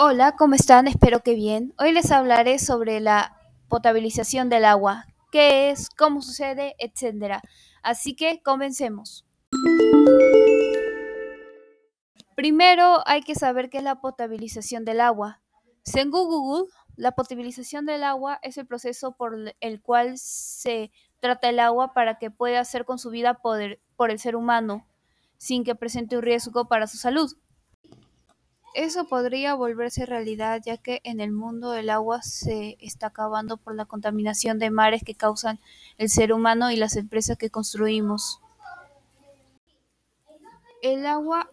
Hola, ¿cómo están? Espero que bien. Hoy les hablaré sobre la potabilización del agua, qué es, cómo sucede, etc. Así que comencemos. Primero hay que saber qué es la potabilización del agua. Según Google, la potabilización del agua es el proceso por el cual se trata el agua para que pueda ser consumida por el ser humano sin que presente un riesgo para su salud. Eso podría volverse realidad ya que en el mundo el agua se está acabando por la contaminación de mares que causan el ser humano y las empresas que construimos. El agua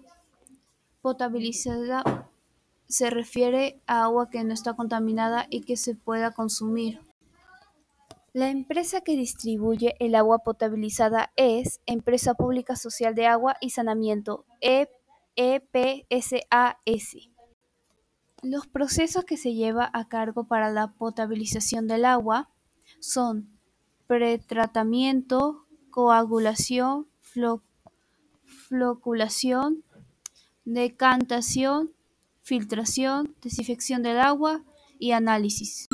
potabilizada se refiere a agua que no está contaminada y que se pueda consumir. La empresa que distribuye el agua potabilizada es Empresa Pública Social de Agua y Saneamiento, EPSAS. Los procesos que se lleva a cabo para la potabilización del agua son pretratamiento, coagulación, floculación, decantación, filtración, desinfección del agua y análisis.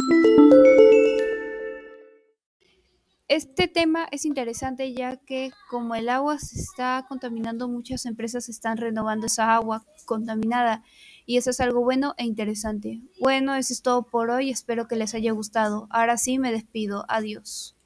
Este tema es interesante ya que como el agua se está contaminando, muchas empresas están renovando esa agua contaminada y eso es algo bueno e interesante. Bueno, eso es todo por hoy, espero que les haya gustado. Ahora sí me despido, adiós.